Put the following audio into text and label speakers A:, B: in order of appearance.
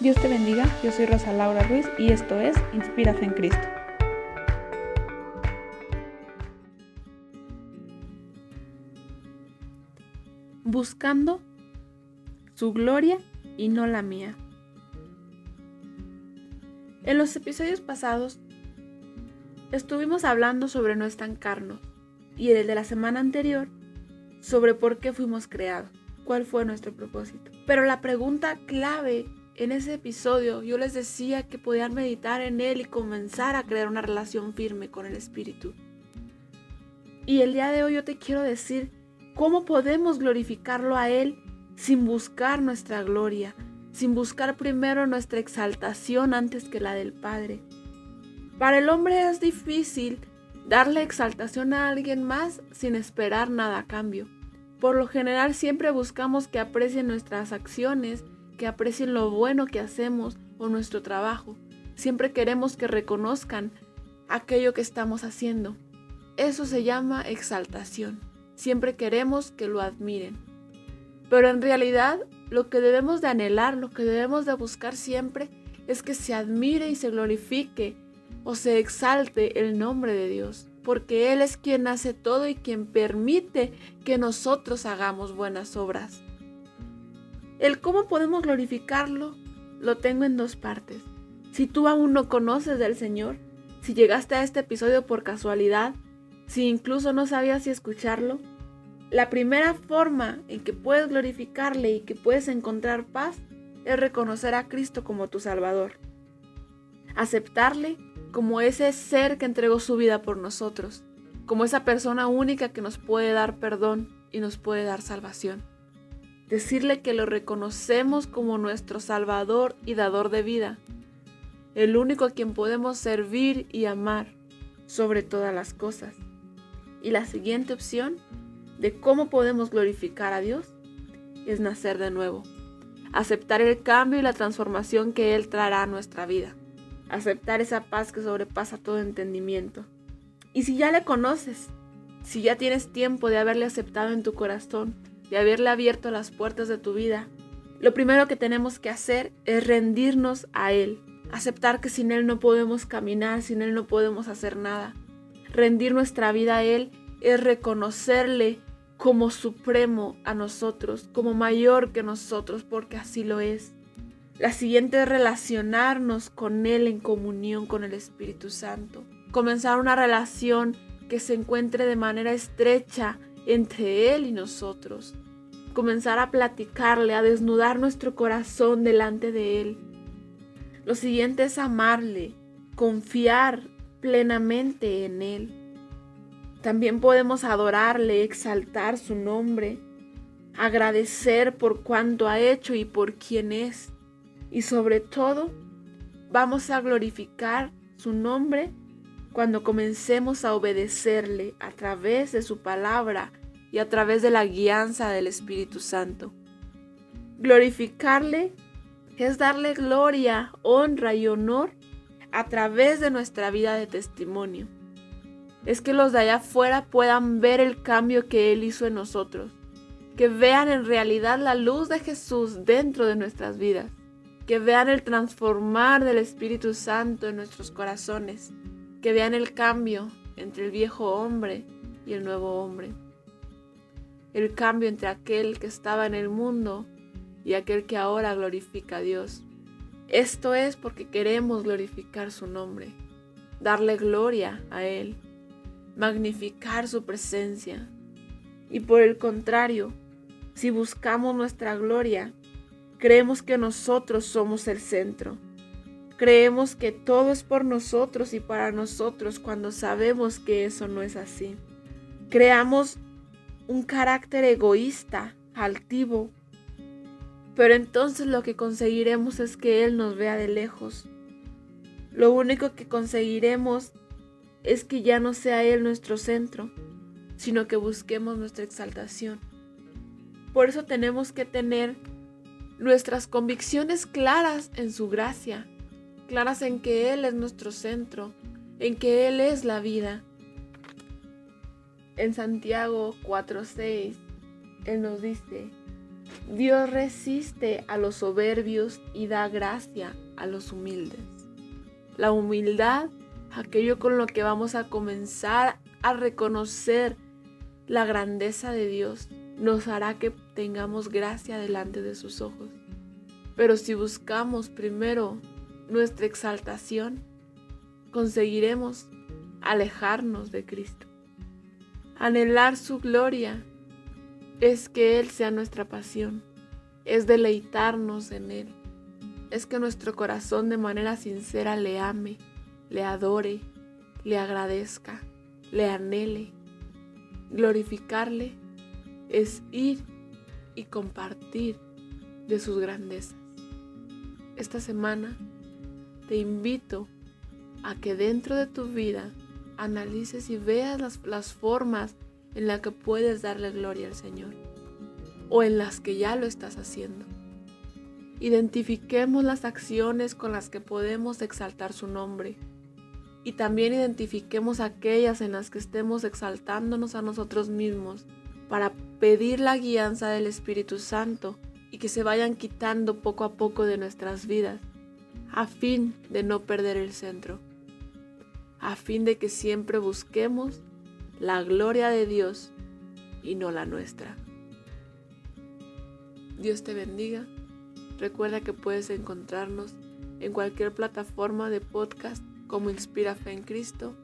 A: Dios te bendiga, yo soy Rosa Laura Ruiz y esto es Inspírate en Cristo. Buscando su gloria y no la mía. En los episodios pasados estuvimos hablando sobre no estancarnos y en el de la semana anterior sobre por qué fuimos creados, cuál fue nuestro propósito. Pero la pregunta clave en ese episodio yo les decía que podían meditar en él y comenzar a crear una relación firme con el Espíritu. Y el día de hoy yo te quiero decir cómo podemos glorificarlo a Él sin buscar nuestra gloria, sin buscar primero nuestra exaltación antes que la del Padre. Para el hombre es difícil darle exaltación a alguien más sin esperar nada a cambio. Por lo general siempre buscamos que aprecien nuestras acciones que aprecien lo bueno que hacemos o nuestro trabajo. Siempre queremos que reconozcan aquello que estamos haciendo. Eso se llama exaltación. Siempre queremos que lo admiren. Pero en realidad lo que debemos de anhelar, lo que debemos de buscar siempre es que se admire y se glorifique o se exalte el nombre de Dios, porque Él es quien hace todo y quien permite que nosotros hagamos buenas obras. El cómo podemos glorificarlo lo tengo en dos partes. Si tú aún no conoces del Señor, si llegaste a este episodio por casualidad, si incluso no sabías si escucharlo, la primera forma en que puedes glorificarle y que puedes encontrar paz es reconocer a Cristo como tu Salvador. Aceptarle como ese ser que entregó su vida por nosotros, como esa persona única que nos puede dar perdón y nos puede dar salvación decirle que lo reconocemos como nuestro Salvador y dador de vida, el único a quien podemos servir y amar sobre todas las cosas. Y la siguiente opción de cómo podemos glorificar a Dios es nacer de nuevo, aceptar el cambio y la transformación que Él traerá a nuestra vida, aceptar esa paz que sobrepasa todo entendimiento. Y si ya le conoces, si ya tienes tiempo de haberle aceptado en tu corazón, de haberle abierto las puertas de tu vida, lo primero que tenemos que hacer es rendirnos a Él, aceptar que sin Él no podemos caminar, sin Él no podemos hacer nada. Rendir nuestra vida a Él es reconocerle como supremo a nosotros, como mayor que nosotros, porque así lo es. La siguiente es relacionarnos con Él en comunión con el Espíritu Santo. Comenzar una relación que se encuentre de manera estrecha entre Él y nosotros. Comenzar a platicarle, a desnudar nuestro corazón delante de Él. Lo siguiente es amarle, confiar plenamente en Él. También podemos adorarle, exaltar su nombre, agradecer por cuanto ha hecho y por quién es. Y sobre todo, vamos a glorificar su nombre cuando comencemos a obedecerle a través de su palabra y a través de la guianza del Espíritu Santo. Glorificarle es darle gloria, honra y honor a través de nuestra vida de testimonio. Es que los de allá afuera puedan ver el cambio que Él hizo en nosotros, que vean en realidad la luz de Jesús dentro de nuestras vidas, que vean el transformar del Espíritu Santo en nuestros corazones, que vean el cambio entre el viejo hombre y el nuevo hombre el cambio entre aquel que estaba en el mundo y aquel que ahora glorifica a Dios. Esto es porque queremos glorificar su nombre, darle gloria a Él, magnificar su presencia. Y por el contrario, si buscamos nuestra gloria, creemos que nosotros somos el centro. Creemos que todo es por nosotros y para nosotros cuando sabemos que eso no es así. Creamos un carácter egoísta, altivo. Pero entonces lo que conseguiremos es que Él nos vea de lejos. Lo único que conseguiremos es que ya no sea Él nuestro centro, sino que busquemos nuestra exaltación. Por eso tenemos que tener nuestras convicciones claras en su gracia, claras en que Él es nuestro centro, en que Él es la vida, en Santiago 4:6, Él nos dice, Dios resiste a los soberbios y da gracia a los humildes. La humildad, aquello con lo que vamos a comenzar a reconocer la grandeza de Dios, nos hará que tengamos gracia delante de sus ojos. Pero si buscamos primero nuestra exaltación, conseguiremos alejarnos de Cristo. Anhelar su gloria es que Él sea nuestra pasión, es deleitarnos en Él, es que nuestro corazón de manera sincera le ame, le adore, le agradezca, le anhele. Glorificarle es ir y compartir de sus grandezas. Esta semana te invito a que dentro de tu vida analices y veas las, formas en las que puedes darle gloria al Señor o en las que ya lo estás haciendo. Identifiquemos las acciones con las que podemos exaltar su nombre y también identifiquemos aquellas en las que estemos exaltándonos a nosotros mismos para pedir la guianza del Espíritu Santo y que se vayan quitando poco a poco de nuestras vidas a fin de no perder el centro, a fin de que siempre busquemos la gloria de Dios y no la nuestra. Dios te bendiga. Recuerda que puedes encontrarnos en cualquier plataforma de podcast como Inspira Fe en Cristo